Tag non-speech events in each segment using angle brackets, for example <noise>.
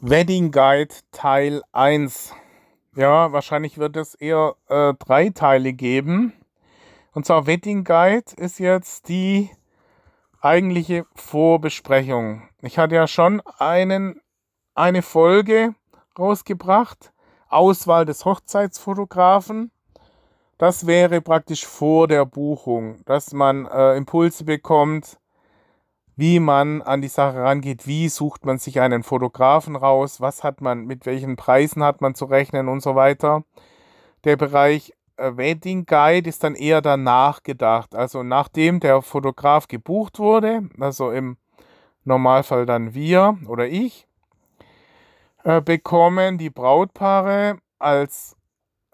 Wedding Guide Teil 1. Ja, wahrscheinlich wird es eher äh, drei Teile geben. Und zwar Wedding Guide ist jetzt die eigentliche Vorbesprechung. Ich hatte ja schon einen, eine Folge rausgebracht. Auswahl des Hochzeitsfotografen. Das wäre praktisch vor der Buchung, dass man äh, Impulse bekommt, wie man an die Sache rangeht, wie sucht man sich einen Fotografen raus, was hat man, mit welchen Preisen hat man zu rechnen und so weiter. Der Bereich äh, Wedding Guide ist dann eher danach gedacht, also nachdem der Fotograf gebucht wurde, also im Normalfall dann wir oder ich, äh, bekommen die Brautpaare als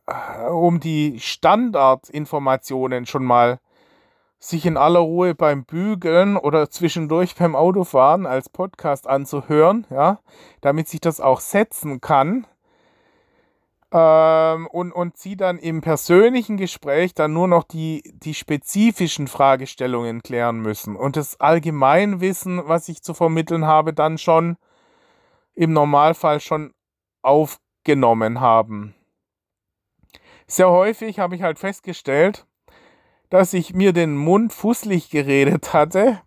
äh, um die Standardinformationen schon mal sich in aller Ruhe beim Bügeln oder zwischendurch beim Autofahren als Podcast anzuhören, ja, damit sich das auch setzen kann. Ähm, und, und sie dann im persönlichen Gespräch dann nur noch die, die spezifischen Fragestellungen klären müssen und das Allgemeinwissen, was ich zu vermitteln habe, dann schon im Normalfall schon aufgenommen haben. Sehr häufig habe ich halt festgestellt, dass ich mir den Mund fußlich geredet hatte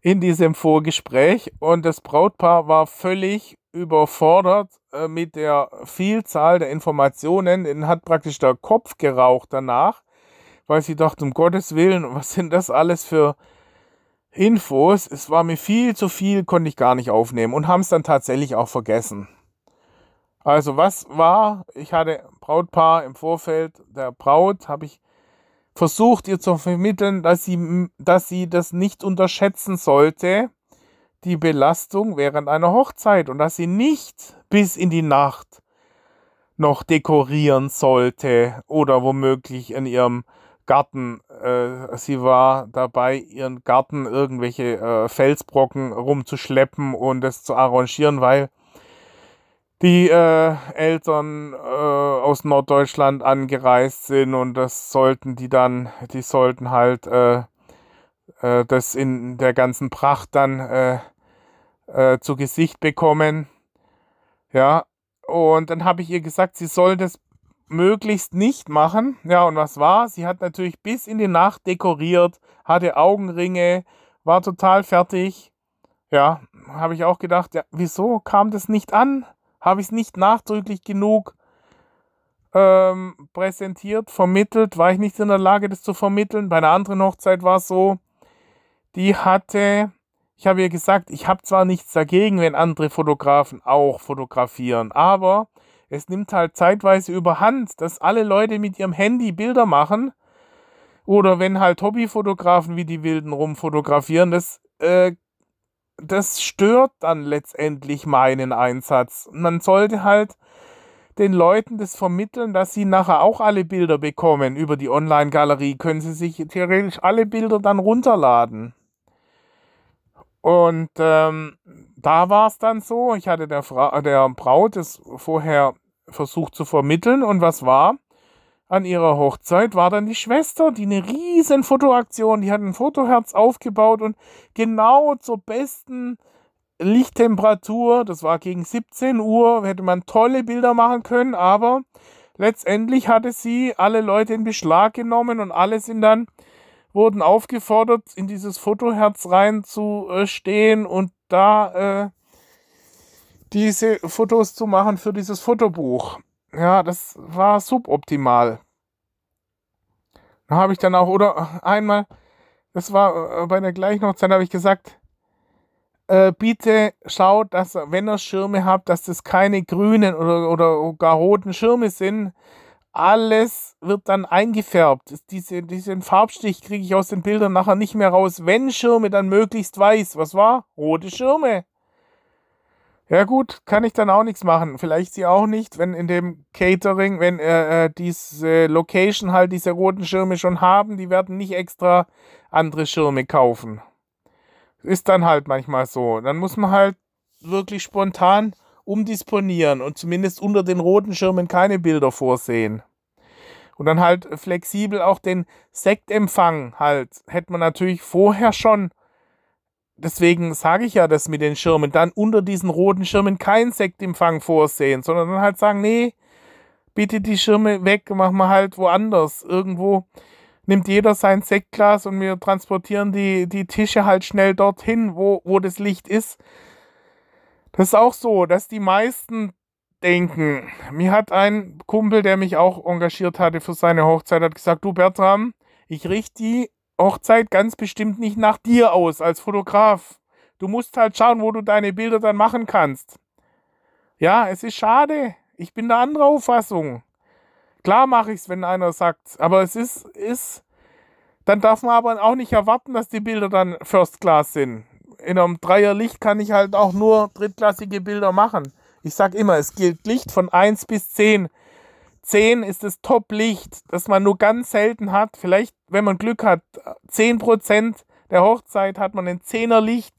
in diesem Vorgespräch und das Brautpaar war völlig überfordert äh, mit der Vielzahl der Informationen. Ihnen hat praktisch der Kopf geraucht danach, weil sie dachte, um Gottes Willen, was sind das alles für Infos? Es war mir viel zu viel, konnte ich gar nicht aufnehmen und haben es dann tatsächlich auch vergessen. Also was war? Ich hatte Brautpaar im Vorfeld der Braut, habe ich versucht ihr zu vermitteln, dass sie, dass sie das nicht unterschätzen sollte, die Belastung während einer Hochzeit und dass sie nicht bis in die Nacht noch dekorieren sollte oder womöglich in ihrem Garten. Äh, sie war dabei, ihren Garten irgendwelche äh, Felsbrocken rumzuschleppen und es zu arrangieren, weil die äh, Eltern äh, aus Norddeutschland angereist sind und das sollten die dann, die sollten halt äh, äh, das in der ganzen Pracht dann äh, äh, zu Gesicht bekommen. Ja, und dann habe ich ihr gesagt, sie soll das möglichst nicht machen. Ja, und was war? Sie hat natürlich bis in die Nacht dekoriert, hatte Augenringe, war total fertig. Ja, habe ich auch gedacht, ja, wieso kam das nicht an? Habe ich es nicht nachdrücklich genug ähm, präsentiert, vermittelt, war ich nicht in der Lage, das zu vermitteln. Bei einer anderen Hochzeit war es so, die hatte, ich habe ihr gesagt, ich habe zwar nichts dagegen, wenn andere Fotografen auch fotografieren, aber es nimmt halt zeitweise überhand, dass alle Leute mit ihrem Handy Bilder machen oder wenn halt Hobbyfotografen wie die Wilden rumfotografieren, das äh, das stört dann letztendlich meinen Einsatz. Man sollte halt den Leuten das vermitteln, dass sie nachher auch alle Bilder bekommen. Über die Online-Galerie können sie sich theoretisch alle Bilder dann runterladen. Und ähm, da war es dann so, ich hatte der, Fra der Braut das vorher versucht zu vermitteln und was war? An ihrer Hochzeit war dann die Schwester, die eine riesen Fotoaktion, die hat ein Fotoherz aufgebaut und genau zur besten Lichttemperatur, das war gegen 17 Uhr, hätte man tolle Bilder machen können, aber letztendlich hatte sie alle Leute in Beschlag genommen und alle sind dann wurden aufgefordert, in dieses Fotoherz reinzustehen und da äh, diese Fotos zu machen für dieses Fotobuch ja, das war suboptimal. Da habe ich dann auch, oder einmal, das war äh, bei der gleichen Hochzeit, habe ich gesagt, äh, bitte schaut, dass, wenn ihr Schirme habt, dass das keine grünen oder, oder gar roten Schirme sind. Alles wird dann eingefärbt. Diese, diesen Farbstich kriege ich aus den Bildern nachher nicht mehr raus. Wenn Schirme, dann möglichst weiß. Was war? Rote Schirme. Ja gut, kann ich dann auch nichts machen. Vielleicht sie auch nicht, wenn in dem Catering, wenn äh, äh, diese Location halt diese roten Schirme schon haben, die werden nicht extra andere Schirme kaufen. Ist dann halt manchmal so. Dann muss man halt wirklich spontan umdisponieren und zumindest unter den roten Schirmen keine Bilder vorsehen. Und dann halt flexibel auch den Sektempfang halt. Hätte man natürlich vorher schon deswegen sage ich ja das mit den Schirmen, dann unter diesen roten Schirmen kein Sektempfang vorsehen, sondern dann halt sagen, nee, bitte die Schirme weg, machen wir halt woanders. Irgendwo nimmt jeder sein Sektglas und wir transportieren die, die Tische halt schnell dorthin, wo, wo das Licht ist. Das ist auch so, dass die meisten denken. Mir hat ein Kumpel, der mich auch engagiert hatte für seine Hochzeit, hat gesagt, du Bertram, ich richte die Hochzeit ganz bestimmt nicht nach dir aus als Fotograf. Du musst halt schauen, wo du deine Bilder dann machen kannst. Ja, es ist schade. Ich bin der anderer Auffassung. Klar mache ich es, wenn einer sagt, aber es ist, ist, dann darf man aber auch nicht erwarten, dass die Bilder dann First Class sind. In einem Dreierlicht kann ich halt auch nur drittklassige Bilder machen. Ich sage immer, es gilt Licht von 1 bis 10. 10 ist das Top-Licht, das man nur ganz selten hat. Vielleicht, wenn man Glück hat, 10% der Hochzeit hat man ein 10er Licht.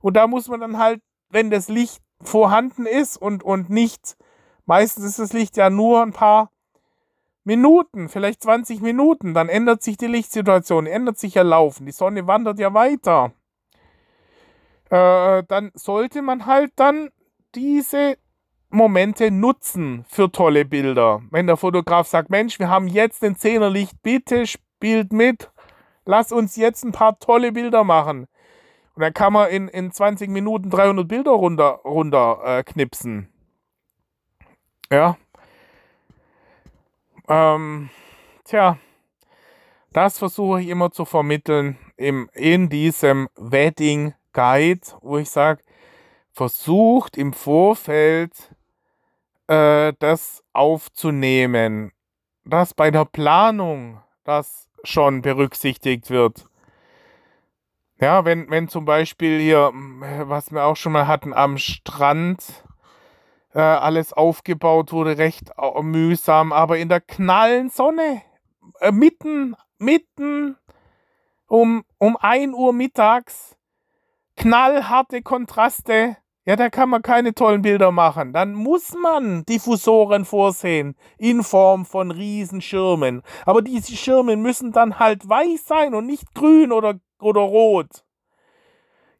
Und da muss man dann halt, wenn das Licht vorhanden ist und, und nicht, meistens ist das Licht ja nur ein paar Minuten, vielleicht 20 Minuten, dann ändert sich die Lichtsituation, ändert sich ja Laufen, die Sonne wandert ja weiter. Äh, dann sollte man halt dann diese Momente nutzen für tolle Bilder. Wenn der Fotograf sagt, Mensch, wir haben jetzt ein Zehnerlicht, bitte spielt mit, lass uns jetzt ein paar tolle Bilder machen. Und dann kann man in, in 20 Minuten 300 Bilder runter, runter äh, knipsen. Ja. Ähm, tja, das versuche ich immer zu vermitteln im, in diesem Wedding Guide, wo ich sage, versucht im Vorfeld äh, das aufzunehmen, dass bei der Planung das schon berücksichtigt wird. Ja, wenn, wenn zum Beispiel hier, was wir auch schon mal hatten, am Strand äh, alles aufgebaut wurde, recht mühsam, aber in der knallen Sonne, äh, mitten, mitten um, um 1 Uhr mittags, knallharte Kontraste, ja, da kann man keine tollen Bilder machen. Dann muss man Diffusoren vorsehen in Form von Riesenschirmen. Aber diese Schirme müssen dann halt weiß sein und nicht grün oder, oder rot.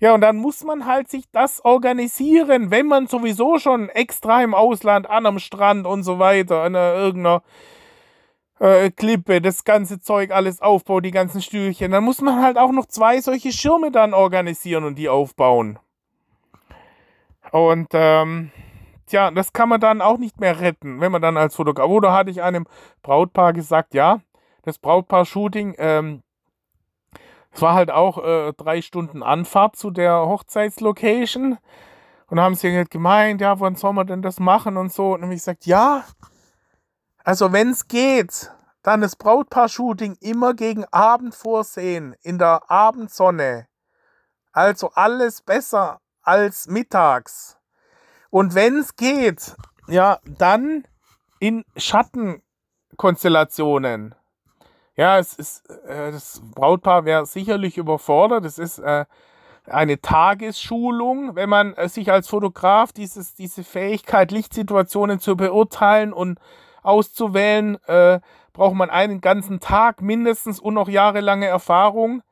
Ja, und dann muss man halt sich das organisieren, wenn man sowieso schon extra im Ausland an einem Strand und so weiter, an irgendeiner äh, Klippe, das ganze Zeug alles aufbaut, die ganzen Stühlchen. Dann muss man halt auch noch zwei solche Schirme dann organisieren und die aufbauen. Und ähm, tja, das kann man dann auch nicht mehr retten, wenn man dann als Fotograf. Oder hatte ich einem Brautpaar gesagt, ja, das Brautpaar-Shooting, ähm, es war halt auch äh, drei Stunden Anfahrt zu der Hochzeitslocation. Und haben sie halt gemeint, ja, wann soll man denn das machen und so. Und habe ich gesagt, ja, also wenn es geht, dann das Brautpaar-Shooting immer gegen Abend vorsehen, in der Abendsonne. Also alles besser als mittags. Und wenn es geht, ja, dann in Schattenkonstellationen. Ja, es ist, äh, das Brautpaar wäre sicherlich überfordert. Es ist äh, eine Tagesschulung, wenn man äh, sich als Fotograf dieses, diese Fähigkeit, Lichtsituationen zu beurteilen und auszuwählen, äh, braucht man einen ganzen Tag mindestens und noch jahrelange Erfahrung.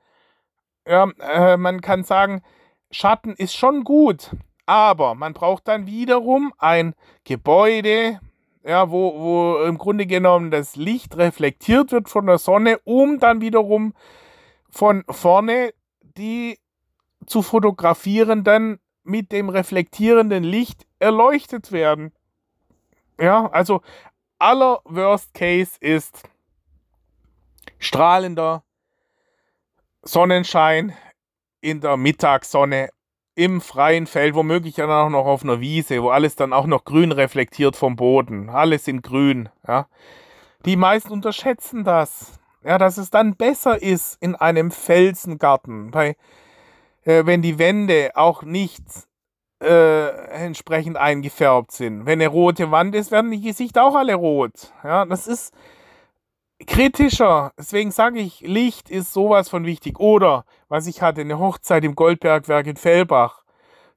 Ja, man kann sagen, Schatten ist schon gut, aber man braucht dann wiederum ein Gebäude, ja, wo, wo im Grunde genommen das Licht reflektiert wird von der Sonne, um dann wiederum von vorne die zu fotografierenden mit dem reflektierenden Licht erleuchtet werden. Ja, also aller Worst Case ist strahlender Sonnenschein in der Mittagssonne im freien Feld, womöglich dann auch noch auf einer Wiese, wo alles dann auch noch grün reflektiert vom Boden. Alles in grün. Ja. Die meisten unterschätzen das. Ja, dass es dann besser ist in einem Felsengarten, bei, äh, wenn die Wände auch nicht äh, entsprechend eingefärbt sind. Wenn eine rote Wand ist, werden die Gesichter auch alle rot. Ja, das ist kritischer. Deswegen sage ich, Licht ist sowas von wichtig. Oder, was ich hatte, eine Hochzeit im Goldbergwerk in Fellbach.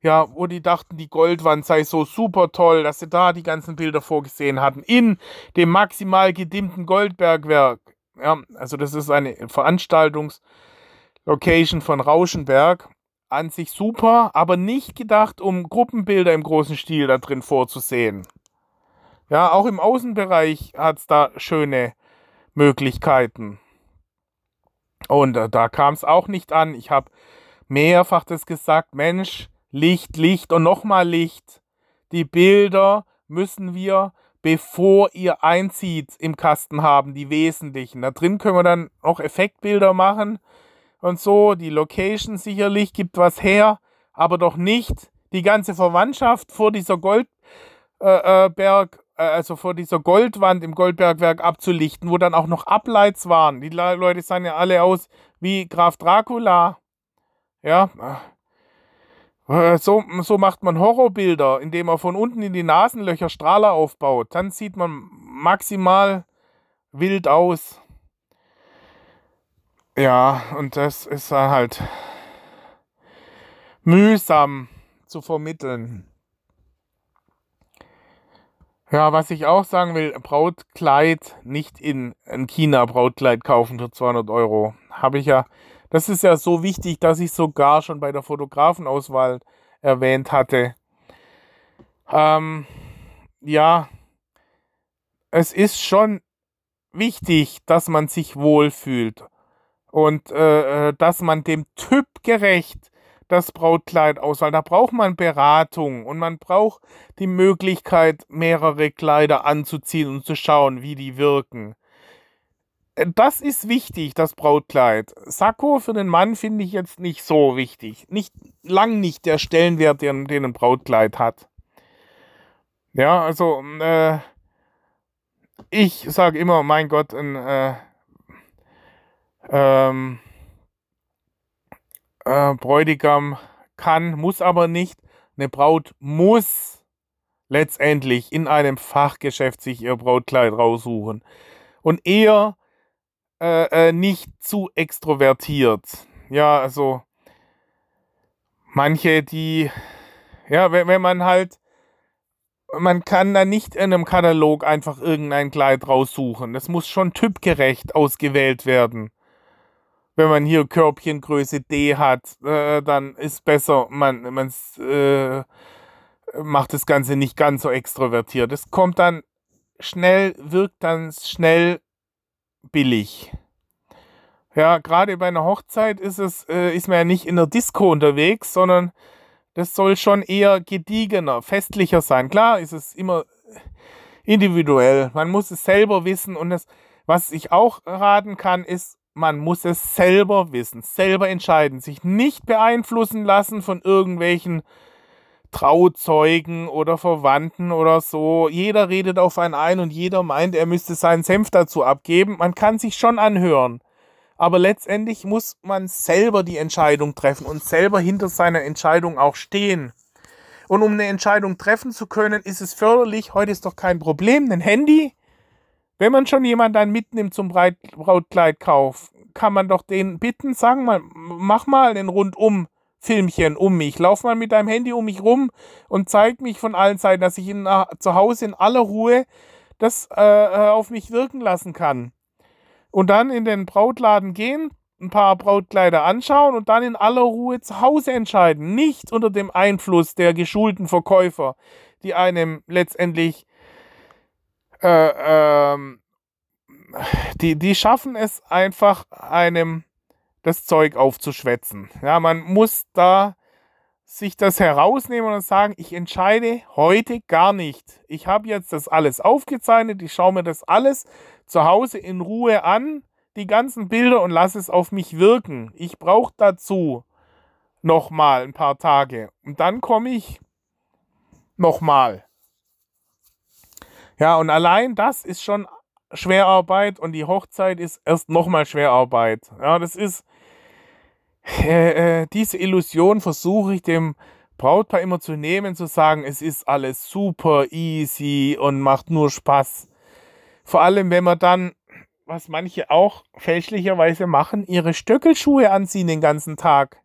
Ja, wo die dachten, die Goldwand sei so super toll, dass sie da die ganzen Bilder vorgesehen hatten. In dem maximal gedimmten Goldbergwerk. Ja, also das ist eine Veranstaltungslocation von Rauschenberg. an sich super, aber nicht gedacht, um Gruppenbilder im großen Stil da drin vorzusehen. Ja, auch im Außenbereich hat es da schöne Möglichkeiten. Und äh, da kam es auch nicht an. Ich habe mehrfach das gesagt, Mensch, Licht, Licht und nochmal Licht. Die Bilder müssen wir, bevor ihr einzieht, im Kasten haben, die wesentlichen. Da drin können wir dann auch Effektbilder machen und so. Die Location sicherlich gibt was her, aber doch nicht die ganze Verwandtschaft vor dieser Goldberg, äh, äh, also vor dieser Goldwand im Goldbergwerk abzulichten, wo dann auch noch Ableits waren. Die Leute sahen ja alle aus wie Graf Dracula. Ja, äh, so, so macht man Horrorbilder, indem man von unten in die Nasenlöcher Strahler aufbaut. Dann sieht man maximal wild aus. Ja, und das ist halt mühsam zu vermitteln. Ja, was ich auch sagen will, Brautkleid nicht in ein China-Brautkleid kaufen für 200 Euro. Habe ich ja, das ist ja so wichtig, dass ich sogar schon bei der Fotografenauswahl erwähnt hatte. Ähm, ja, es ist schon wichtig, dass man sich wohlfühlt und äh, äh dass man dem Typ gerecht das Brautkleid aus, weil da braucht man Beratung und man braucht die Möglichkeit, mehrere Kleider anzuziehen und zu schauen, wie die wirken. Äh, das ist wichtig, das Brautkleid. Sakko für den Mann finde ich jetzt nicht so wichtig. Nicht lang nicht der Stellenwert, den, den ein Brautkleid hat. Ja, also äh, ich sage immer, mein Gott, ein äh, ähm, äh, Bräutigam kann, muss aber nicht. Eine Braut muss letztendlich in einem Fachgeschäft sich ihr Brautkleid raussuchen. Und eher äh, äh, nicht zu extrovertiert. Ja, also manche, die, ja, wenn, wenn man halt, man kann da nicht in einem Katalog einfach irgendein Kleid raussuchen. Das muss schon typgerecht ausgewählt werden wenn man hier Körbchengröße D hat, äh, dann ist besser, man, äh, macht das Ganze nicht ganz so extrovertiert. Es kommt dann schnell, wirkt dann schnell billig. Ja, gerade bei einer Hochzeit ist es, äh, ist man ja nicht in der Disco unterwegs, sondern das soll schon eher gediegener, festlicher sein. Klar ist es immer individuell. Man muss es selber wissen und das, was ich auch raten kann, ist man muss es selber wissen, selber entscheiden, sich nicht beeinflussen lassen von irgendwelchen Trauzeugen oder Verwandten oder so. Jeder redet auf einen ein und jeder meint, er müsste seinen Senf dazu abgeben. Man kann sich schon anhören. Aber letztendlich muss man selber die Entscheidung treffen und selber hinter seiner Entscheidung auch stehen. Und um eine Entscheidung treffen zu können, ist es förderlich, heute ist doch kein Problem, ein Handy, wenn man schon jemanden dann mitnimmt zum Brautkleidkauf, kann man doch den bitten, sagen mal, mach mal ein rundum Filmchen um mich. Lauf mal mit deinem Handy um mich rum und zeig mich von allen Seiten, dass ich in, äh, zu Hause in aller Ruhe das äh, äh, auf mich wirken lassen kann. Und dann in den Brautladen gehen, ein paar Brautkleider anschauen und dann in aller Ruhe zu Hause entscheiden. Nicht unter dem Einfluss der geschulten Verkäufer, die einem letztendlich äh, ähm, die, die schaffen es einfach, einem das Zeug aufzuschwätzen. Ja, man muss da sich das herausnehmen und sagen, ich entscheide heute gar nicht. Ich habe jetzt das alles aufgezeichnet, ich schaue mir das alles zu Hause in Ruhe an, die ganzen Bilder und lasse es auf mich wirken. Ich brauche dazu nochmal ein paar Tage und dann komme ich nochmal. Ja, und allein das ist schon Schwerarbeit und die Hochzeit ist erst nochmal Schwerarbeit. Ja, das ist äh, äh, diese Illusion versuche ich dem Brautpaar immer zu nehmen, zu sagen, es ist alles super easy und macht nur Spaß. Vor allem, wenn man dann, was manche auch fälschlicherweise machen, ihre Stöckelschuhe anziehen den ganzen Tag.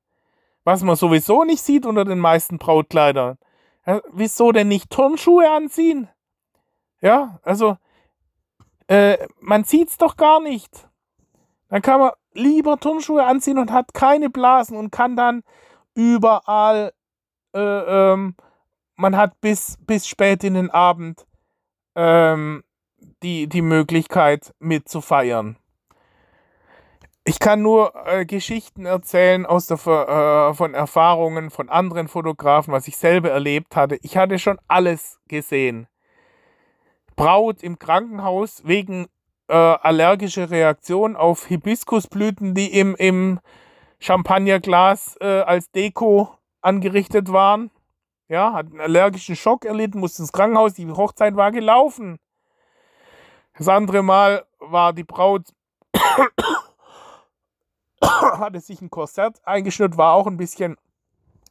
Was man sowieso nicht sieht unter den meisten Brautkleidern. Ja, wieso denn nicht Turnschuhe anziehen? Ja, also äh, man sieht's doch gar nicht. Dann kann man lieber Turnschuhe anziehen und hat keine Blasen und kann dann überall, äh, ähm, man hat bis, bis spät in den Abend ähm, die, die Möglichkeit mitzufeiern. Ich kann nur äh, Geschichten erzählen aus der, äh, von Erfahrungen von anderen Fotografen, was ich selber erlebt hatte. Ich hatte schon alles gesehen. Braut im Krankenhaus wegen äh, allergischer Reaktion auf Hibiskusblüten, die im, im Champagnerglas äh, als Deko angerichtet waren. Ja, hat einen allergischen Schock erlitten, musste ins Krankenhaus, die Hochzeit war gelaufen. Das andere Mal war die Braut <coughs> hatte sich ein Korsett eingeschnürt, war auch ein bisschen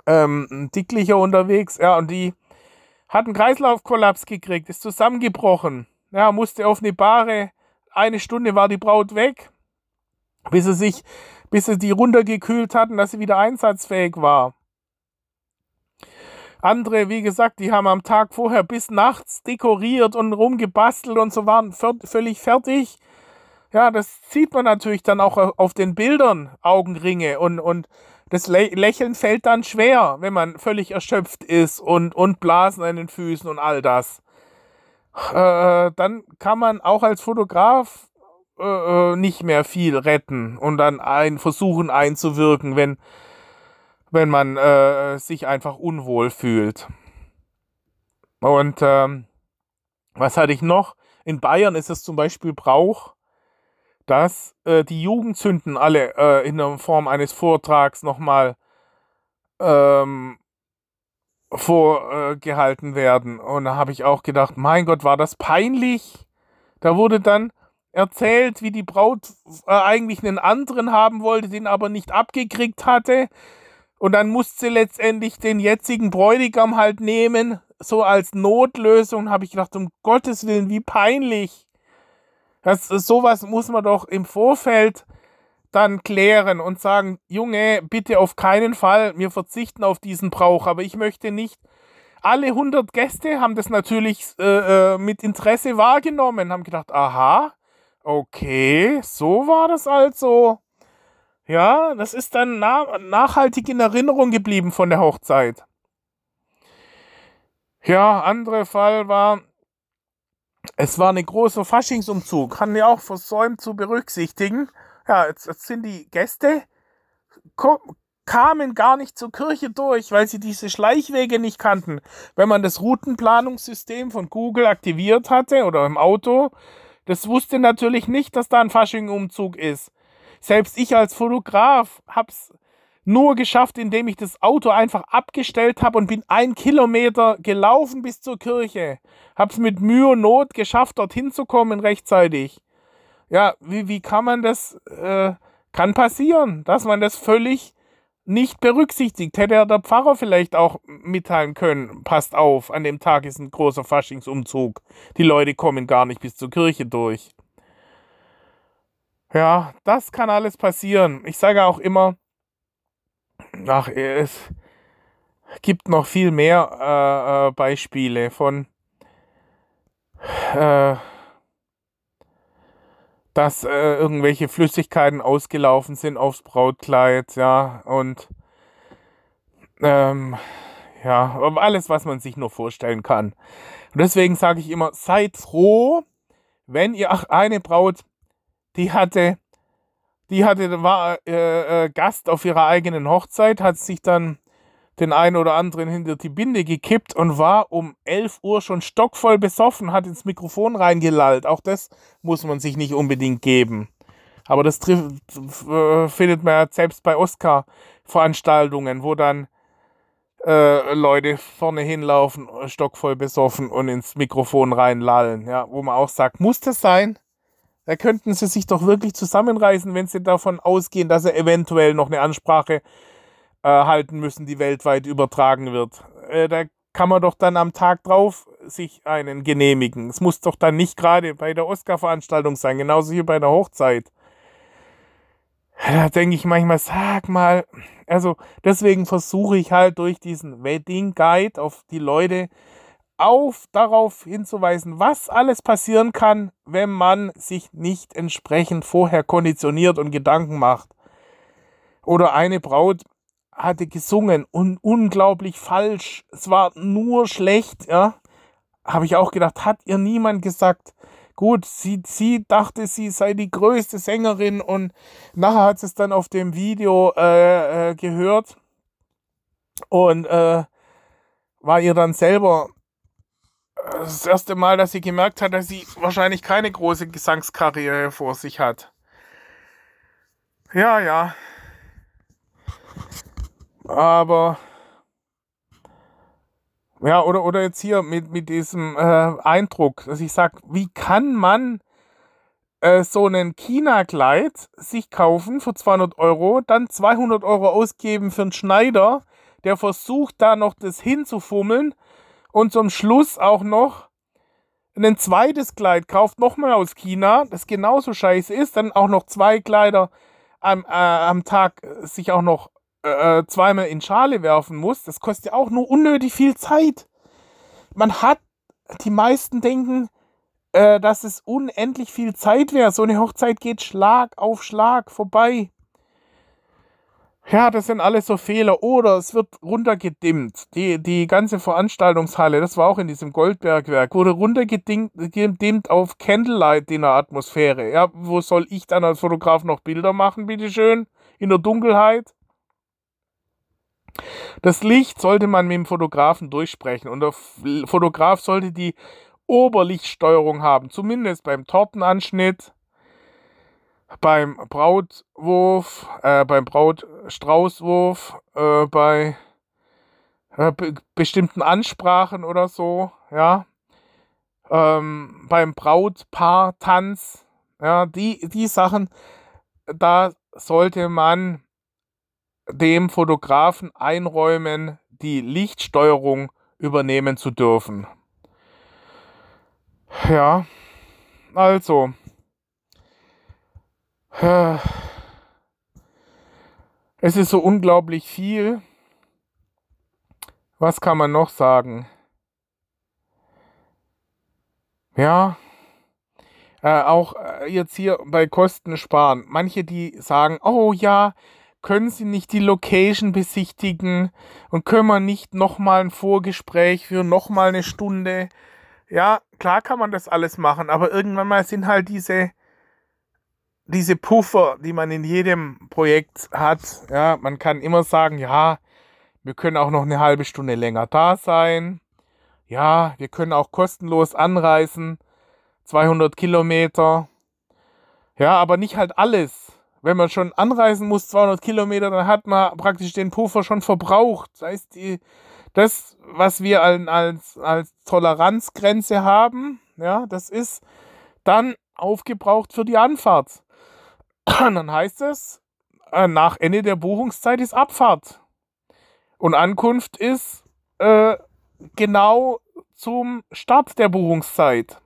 ähm, dicklicher unterwegs. Ja, und die hat einen Kreislaufkollaps gekriegt, ist zusammengebrochen. Ja, musste auf eine Bahre. Eine Stunde war die Braut weg, bis sie sich, bis sie die runtergekühlt hatten, dass sie wieder einsatzfähig war. Andere, wie gesagt, die haben am Tag vorher bis nachts dekoriert und rumgebastelt und so waren völlig fertig. Ja, das sieht man natürlich dann auch auf den Bildern, Augenringe und, und das Lächeln fällt dann schwer, wenn man völlig erschöpft ist und, und Blasen an den Füßen und all das. Äh, dann kann man auch als Fotograf äh, äh, nicht mehr viel retten und dann ein, versuchen einzuwirken, wenn, wenn man äh, sich einfach unwohl fühlt. Und ähm, was hatte ich noch? In Bayern ist es zum Beispiel Brauch, dass äh, die Jugendzünden alle äh, in der Form eines Vortrags nochmal ähm, vorgehalten werden. Und da habe ich auch gedacht, mein Gott, war das peinlich. Da wurde dann erzählt, wie die Braut äh, eigentlich einen anderen haben wollte, den aber nicht abgekriegt hatte. Und dann musste sie letztendlich den jetzigen Bräutigam halt nehmen, so als Notlösung. Habe ich gedacht, um Gottes Willen, wie peinlich. Das, sowas muss man doch im Vorfeld dann klären und sagen, Junge, bitte auf keinen Fall, wir verzichten auf diesen Brauch, aber ich möchte nicht. Alle 100 Gäste haben das natürlich äh, äh, mit Interesse wahrgenommen, haben gedacht, aha, okay, so war das also. Ja, das ist dann na nachhaltig in Erinnerung geblieben von der Hochzeit. Ja, anderer Fall war, es war ein großer Faschingsumzug, haben wir auch versäumt zu berücksichtigen. Ja, jetzt, jetzt sind die Gäste, kamen gar nicht zur Kirche durch, weil sie diese Schleichwege nicht kannten. Wenn man das Routenplanungssystem von Google aktiviert hatte oder im Auto, das wusste natürlich nicht, dass da ein Faschingumzug ist. Selbst ich als Fotograf hab's nur geschafft, indem ich das Auto einfach abgestellt habe und bin ein Kilometer gelaufen bis zur Kirche. Hab's mit Mühe und Not geschafft, dorthin zu kommen rechtzeitig. Ja, wie, wie kann man das, äh, kann passieren, dass man das völlig nicht berücksichtigt. Hätte der Pfarrer vielleicht auch mitteilen können, passt auf, an dem Tag ist ein großer Faschingsumzug. Die Leute kommen gar nicht bis zur Kirche durch. Ja, das kann alles passieren. Ich sage auch immer, ach, es gibt noch viel mehr äh, äh, Beispiele von, äh, dass äh, irgendwelche Flüssigkeiten ausgelaufen sind aufs Brautkleid, ja, und ähm, ja, alles, was man sich nur vorstellen kann. Und deswegen sage ich immer, seid froh, wenn ihr, ach, eine Braut, die hatte die hatte, war äh, äh, Gast auf ihrer eigenen Hochzeit, hat sich dann den einen oder anderen hinter die Binde gekippt und war um 11 Uhr schon stockvoll besoffen, hat ins Mikrofon reingelallt. Auch das muss man sich nicht unbedingt geben. Aber das trifft, äh, findet man selbst bei Oscar-Veranstaltungen, wo dann äh, Leute vorne hinlaufen, stockvoll besoffen und ins Mikrofon reinlallen. Ja, wo man auch sagt, muss das sein? Da könnten sie sich doch wirklich zusammenreißen, wenn sie davon ausgehen, dass sie eventuell noch eine Ansprache äh, halten müssen, die weltweit übertragen wird. Äh, da kann man doch dann am Tag drauf sich einen genehmigen. Es muss doch dann nicht gerade bei der Oscar-Veranstaltung sein, genauso wie bei der Hochzeit. Da denke ich manchmal, sag mal, also deswegen versuche ich halt durch diesen Wedding Guide auf die Leute auf, darauf hinzuweisen, was alles passieren kann, wenn man sich nicht entsprechend vorher konditioniert und Gedanken macht. Oder eine Braut hatte gesungen und unglaublich falsch. Es war nur schlecht, ja. Habe ich auch gedacht, hat ihr niemand gesagt, gut, sie, sie dachte, sie sei die größte Sängerin und nachher hat sie es dann auf dem Video äh, äh, gehört und äh, war ihr dann selber äh, das erste Mal, dass sie gemerkt hat, dass sie wahrscheinlich keine große Gesangskarriere vor sich hat. Ja, ja. Aber ja, oder, oder jetzt hier mit, mit diesem äh, Eindruck, dass ich sage, wie kann man äh, so einen China-Kleid sich kaufen für 200 Euro, dann 200 Euro ausgeben für einen Schneider, der versucht da noch das hinzufummeln und zum Schluss auch noch ein zweites Kleid kauft, nochmal aus China, das genauso scheiße ist, dann auch noch zwei Kleider am, äh, am Tag sich auch noch äh, zweimal in Schale werfen muss, das kostet ja auch nur unnötig viel Zeit. Man hat, die meisten denken, äh, dass es unendlich viel Zeit wäre. So eine Hochzeit geht Schlag auf Schlag vorbei. Ja, das sind alles so Fehler. Oder es wird runtergedimmt. Die, die ganze Veranstaltungshalle, das war auch in diesem Goldbergwerk, wurde runtergedimmt auf Candlelight-Dinner-Atmosphäre. Ja, wo soll ich dann als Fotograf noch Bilder machen, bitteschön? In der Dunkelheit? Das Licht sollte man mit dem Fotografen durchsprechen und der Fotograf sollte die Oberlichtsteuerung haben, zumindest beim Tortenanschnitt, beim Brautwurf, äh, beim Brautstraußwurf, äh, bei äh, be bestimmten Ansprachen oder so, ja, ähm, beim Brautpaar-Tanz, ja, die, die Sachen, da sollte man dem Fotografen einräumen, die Lichtsteuerung übernehmen zu dürfen. Ja, also. <sighs> Es ist so unglaublich viel. Was kann man noch sagen? Ja, äh, auch äh, jetzt hier bei Kosten sparen. Manche, die sagen, oh ja, können Sie nicht die Location besichtigen und können wir nicht nochmal ein Vorgespräch für nochmal eine Stunde? Ja, klar kann man das alles machen, aber irgendwann mal sind halt diese, diese Puffer, die man in jedem Projekt hat. Ja, man kann immer sagen, ja, wir können auch noch eine halbe Stunde länger da sein. Ja, wir können auch kostenlos anreisen. 200 Kilometer. Ja, aber nicht halt alles wenn man schon anreisen muss, 200 Kilometer, dann hat man praktisch den Puffer schon verbraucht. Das heißt, die, das, was wir als, als Toleranzgrenze haben, ja, das ist dann aufgebraucht für die Anfahrt. <clears throat> dann heißt es, äh, nach Ende der Buchungszeit ist Abfahrt. Und Ankunft ist äh, genau zum Start der Buchungszeit.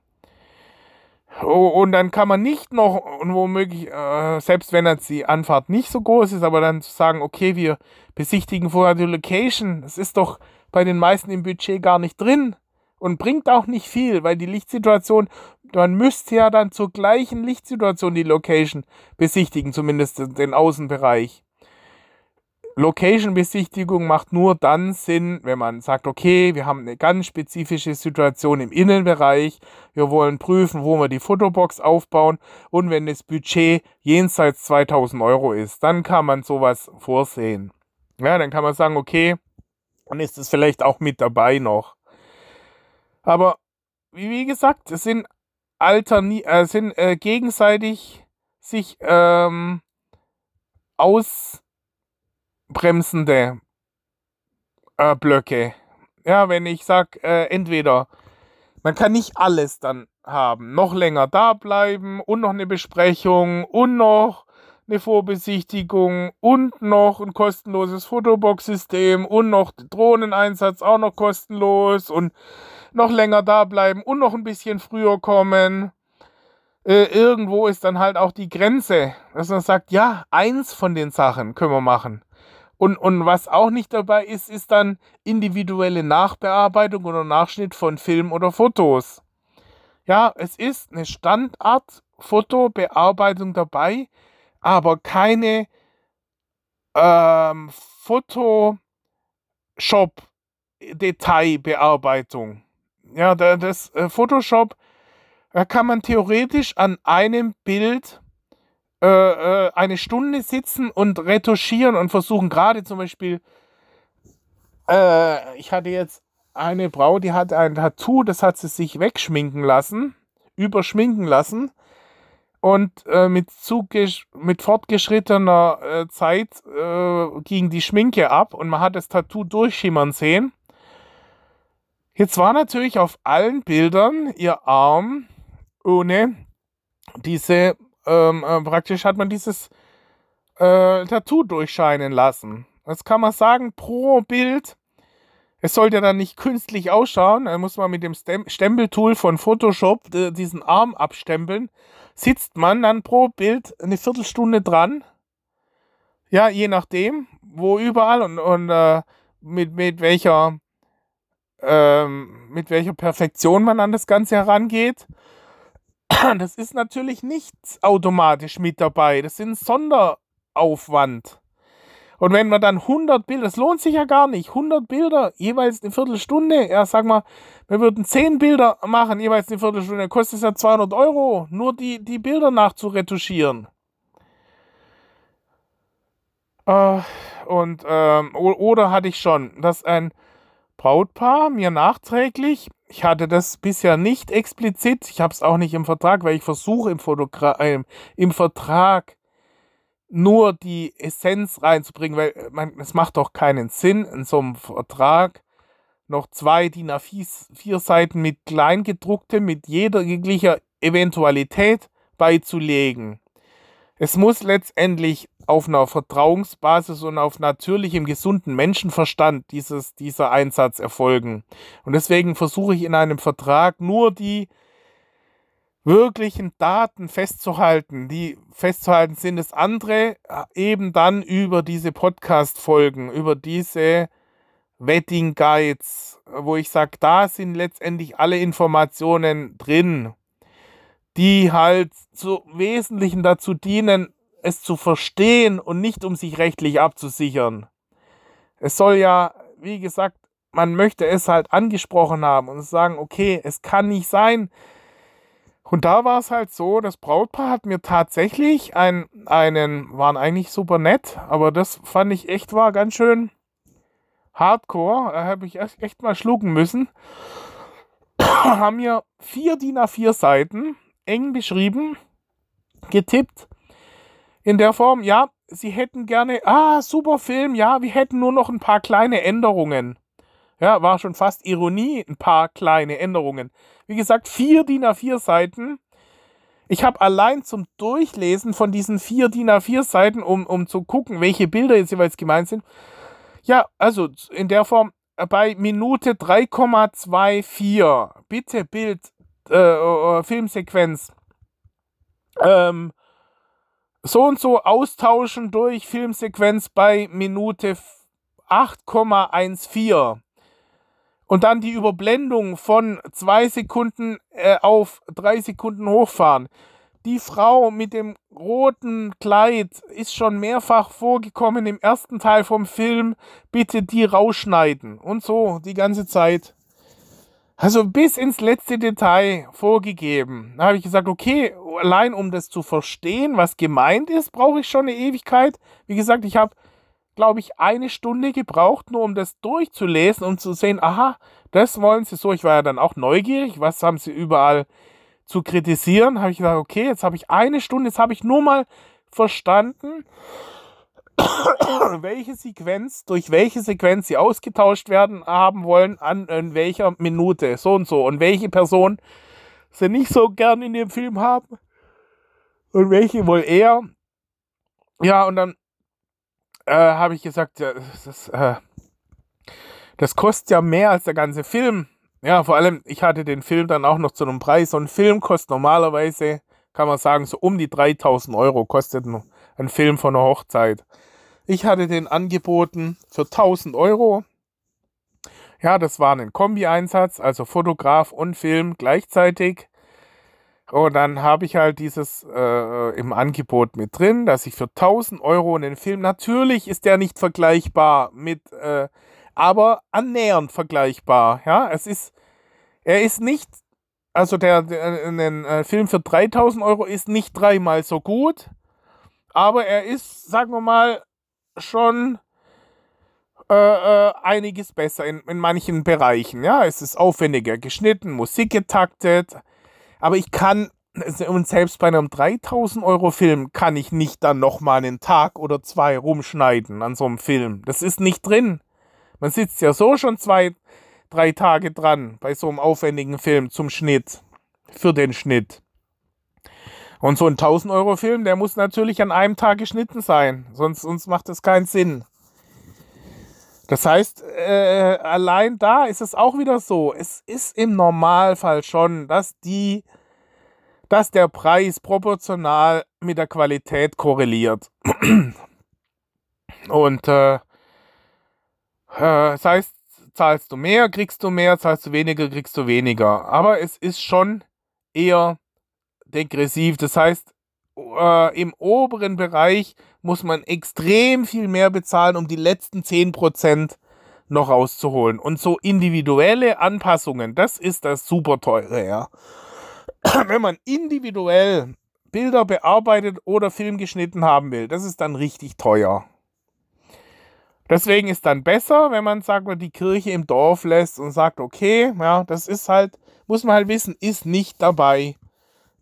Und dann kann man nicht noch, und womöglich, äh, selbst wenn jetzt die Anfahrt nicht so groß ist, aber dann zu sagen, okay, wir besichtigen vorher die Location, das ist doch bei den meisten im Budget gar nicht drin und bringt auch nicht viel, weil die Lichtsituation, man müsste ja dann zur gleichen Lichtsituation die Location besichtigen, zumindest den Außenbereich. Location-Besichtigung macht nur dann Sinn, wenn man sagt, okay, wir haben eine ganz spezifische Situation im Innenbereich, wir wollen prüfen, wo wir die Fotobox aufbauen und wenn das Budget jenseits 2000 Euro ist, dann kann man sowas vorsehen. Ja, dann kann man sagen, okay, dann ist es vielleicht auch mit dabei noch. Aber wie gesagt, es sind alterni äh, sind äh, gegenseitig sich ähm, aus bremsende äh, Blöcke. Ja, wenn ich sage, äh, entweder man kann nicht alles dann haben, noch länger da bleiben und noch eine Besprechung und noch eine Vorbesichtigung und noch ein kostenloses Fotobox-System und noch Drohneneinsatz auch noch kostenlos und noch länger da bleiben und noch ein bisschen früher kommen. Äh, irgendwo ist dann halt auch die Grenze, dass man sagt, ja, eins von den Sachen können wir machen. Und, und was auch nicht dabei ist, ist dann individuelle Nachbearbeitung oder Nachschnitt von Film oder Fotos. Ja, es ist eine Standard-Fotobearbeitung dabei, aber keine ähm, Photoshop Detailbearbeitung. Ja, das äh, Photoshop, da kann man theoretisch an einem Bild äh, äh, eine Stunde sitzen und retuschieren und versuchen, gerade zum Beispiel, äh, ich hatte jetzt eine Frau, die hat ein Tattoo, das hat sie sich wegschminken lassen, überschminken lassen. Und äh, mit, mit fortgeschrittener äh, Zeit äh, ging die Schminke ab und man hat das Tattoo durchschimmern sehen. Jetzt war natürlich auf allen Bildern ihr Arm ohne diese, ähm, äh, praktisch hat man dieses äh, Tattoo durchscheinen lassen. Jetzt kann man sagen, pro Bild, es sollte dann nicht künstlich ausschauen, dann muss man mit dem Stempeltool von Photoshop äh, diesen Arm abstempeln. Sitzt man dann pro Bild eine Viertelstunde dran. Ja, je nachdem, wo überall und, und äh, mit, mit welcher ähm, mit welcher Perfektion man an das Ganze herangeht. <clears throat> Das ist natürlich nicht automatisch mit dabei. Das sind Sonderaufwand. Und wenn man dann 100 Bilder, das lohnt sich ja gar nicht, 100 Bilder, jeweils eine Viertelstunde, ja, sag mal, wir würden 10 Bilder machen, jeweils eine Viertelstunde, kostet es ja 200 Euro, nur die, die Bilder nachzuretuschieren. Äh, und, ähm, oder hatte ich schon, dass ein Brautpaar mir nachträglich, ich hatte das bisher nicht explizit, ich habe es auch nicht im Vertrag, weil ich versuche im, äh, im Vertrag nur die Essenz reinzubringen, weil äh, es macht doch keinen Sinn, in so einem Vertrag noch zwei DIN A4 Seiten mit Kleingedrucktem, mit jeder jeglicher Eventualität beizulegen. Es muss letztendlich auf einer Vertrauensbasis und auf natürlichem, gesunden Menschenverstand dieses, dieser Einsatz erfolgen. Und deswegen versuche ich in einem Vertrag nur die wirklichen Daten festzuhalten, die festzuhalten sind. Das andere äh, eben dann über diese Podcast-Folgen, über diese Wedding Guides, wo ich sage, da sind letztendlich alle Informationen drin, die halt zu Wesentlichen dazu dienen, es zu verstehen und nicht um sich rechtlich abzusichern. Es soll ja, wie gesagt, man möchte es halt angesprochen haben und sagen, okay, es kann nicht sein. Und da war es halt so, das Brautpaar hat mir tatsächlich ein, einen, waren eigentlich super nett, aber das fand ich echt war ganz schön hardcore. Da habe ich echt mal schlucken müssen. haben mir vier DIN A4 Seiten eng beschrieben, getippt in der Form, ja, sie hätten gerne, ah, super Film, ja, wir hätten nur noch ein paar kleine Änderungen. Ja, war schon fast Ironie, ein paar kleine Änderungen. Wie gesagt, vier DIN A4 Seiten. Ich habe allein zum Durchlesen von diesen vier DIN A4 Seiten, um, um zu gucken, welche Bilder jetzt jeweils gemeint sind. Ja, also in der Form äh, bei Minute 3,24. Bitte Bild, äh, äh, Filmsequenz. Ähm, so und so austauschen durch Filmsequenz bei Minute 8,14 und dann die Überblendung von zwei Sekunden äh, auf drei Sekunden hochfahren. Die Frau mit dem roten Kleid ist schon mehrfach vorgekommen im ersten Teil vom Film. Bitte die rausschneiden. Und so die ganze Zeit. Also bis ins letzte Detail vorgegeben. Da habe ich gesagt, okay, allein um das zu verstehen, was gemeint ist, brauche ich schon eine Ewigkeit. Wie gesagt, ich habe, glaube ich, eine Stunde gebraucht, nur um das durchzulesen und zu sehen, aha, das wollen sie so. Ich war ja dann auch neugierig, was haben sie überall zu kritisieren. Habe ich gesagt, okay, jetzt habe ich eine Stunde, jetzt habe ich nur mal verstanden, welche Sequenz, durch welche Sequenz sie ausgetauscht werden haben wollen, an in welcher Minute, so und so. Und welche Person sie nicht so gern in dem Film haben und welche wohl eher. Ja, und dann äh, habe ich gesagt, ja, das, äh, das kostet ja mehr als der ganze Film. Ja, vor allem, ich hatte den Film dann auch noch zu einem Preis. So ein Film kostet normalerweise, kann man sagen, so um die 3000 Euro kostet ein Film von einer Hochzeit. Ich hatte den angeboten für 1000 Euro. Ja, das war ein Kombi-Einsatz, also Fotograf und Film gleichzeitig. Und dann habe ich halt dieses äh, im Angebot mit drin, dass ich für 1000 Euro einen Film, natürlich ist der nicht vergleichbar mit, äh, aber annähernd vergleichbar. Ja, es ist, er ist nicht, also der, der ein äh, Film für 3000 Euro ist nicht dreimal so gut, aber er ist, sagen wir mal, schon äh, äh, einiges besser in, in manchen Bereichen. Ja, es ist aufwendiger geschnitten, Musik getaktet aber ich kann, und selbst bei einem 3000 Euro Film kann ich nicht dann nochmal einen Tag oder zwei rumschneiden an so einem Film. Das ist nicht drin. Man sitzt ja so schon zwei, drei Tage dran bei so einem aufwendigen Film zum Schnitt. Für den Schnitt. Und so ein 1000 Euro Film, der muss natürlich an einem Tag geschnitten sein. Sonst, sonst macht das keinen Sinn. Das heißt, äh, allein da ist es auch wieder so. Es ist im Normalfall schon, dass die, dass der Preis proportional mit der Qualität korreliert. <clears throat> Und äh, äh, das heißt, zahlst du mehr, kriegst du mehr, zahlst du weniger, kriegst du weniger. Aber es ist schon eher degressiv. Das heißt, äh, im oberen Bereich muss man extrem viel mehr bezahlen, um die letzten 10% noch rauszuholen. Und so individuelle Anpassungen, das ist das super teure, ja. <clears throat> Wenn man individuell Bilder bearbeitet oder Film geschnitten haben will, das ist dann richtig teuer. Deswegen ist dann besser, wenn man sagt, man die Kirche im Dorf lässt und sagt, okay, ja, das ist halt, muss man halt wissen, ist nicht dabei.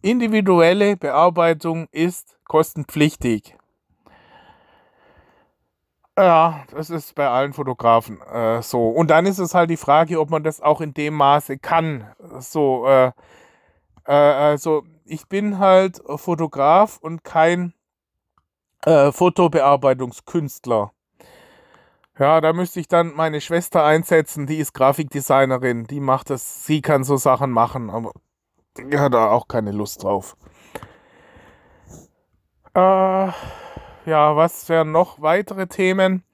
Individuelle Bearbeitung ist kostenpflichtig. Ja, das ist bei allen Fotografen äh, so. Und dann ist es halt die Frage, ob man das auch in dem Maße kann. So, äh, äh, also ich bin halt Fotograf und kein äh, Fotobearbeitungskünstler. Ja, da müsste ich dann meine Schwester einsetzen, die ist Grafikdesignerin, die macht das, sie kann so Sachen machen, aber hat da auch keine Lust drauf. Äh, ja, was wären noch weitere Themen?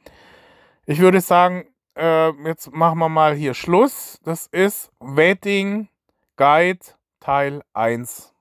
Ich würde sagen, äh, jetzt machen wir mal hier Schluss. Das ist Wedding Guide Teil 1.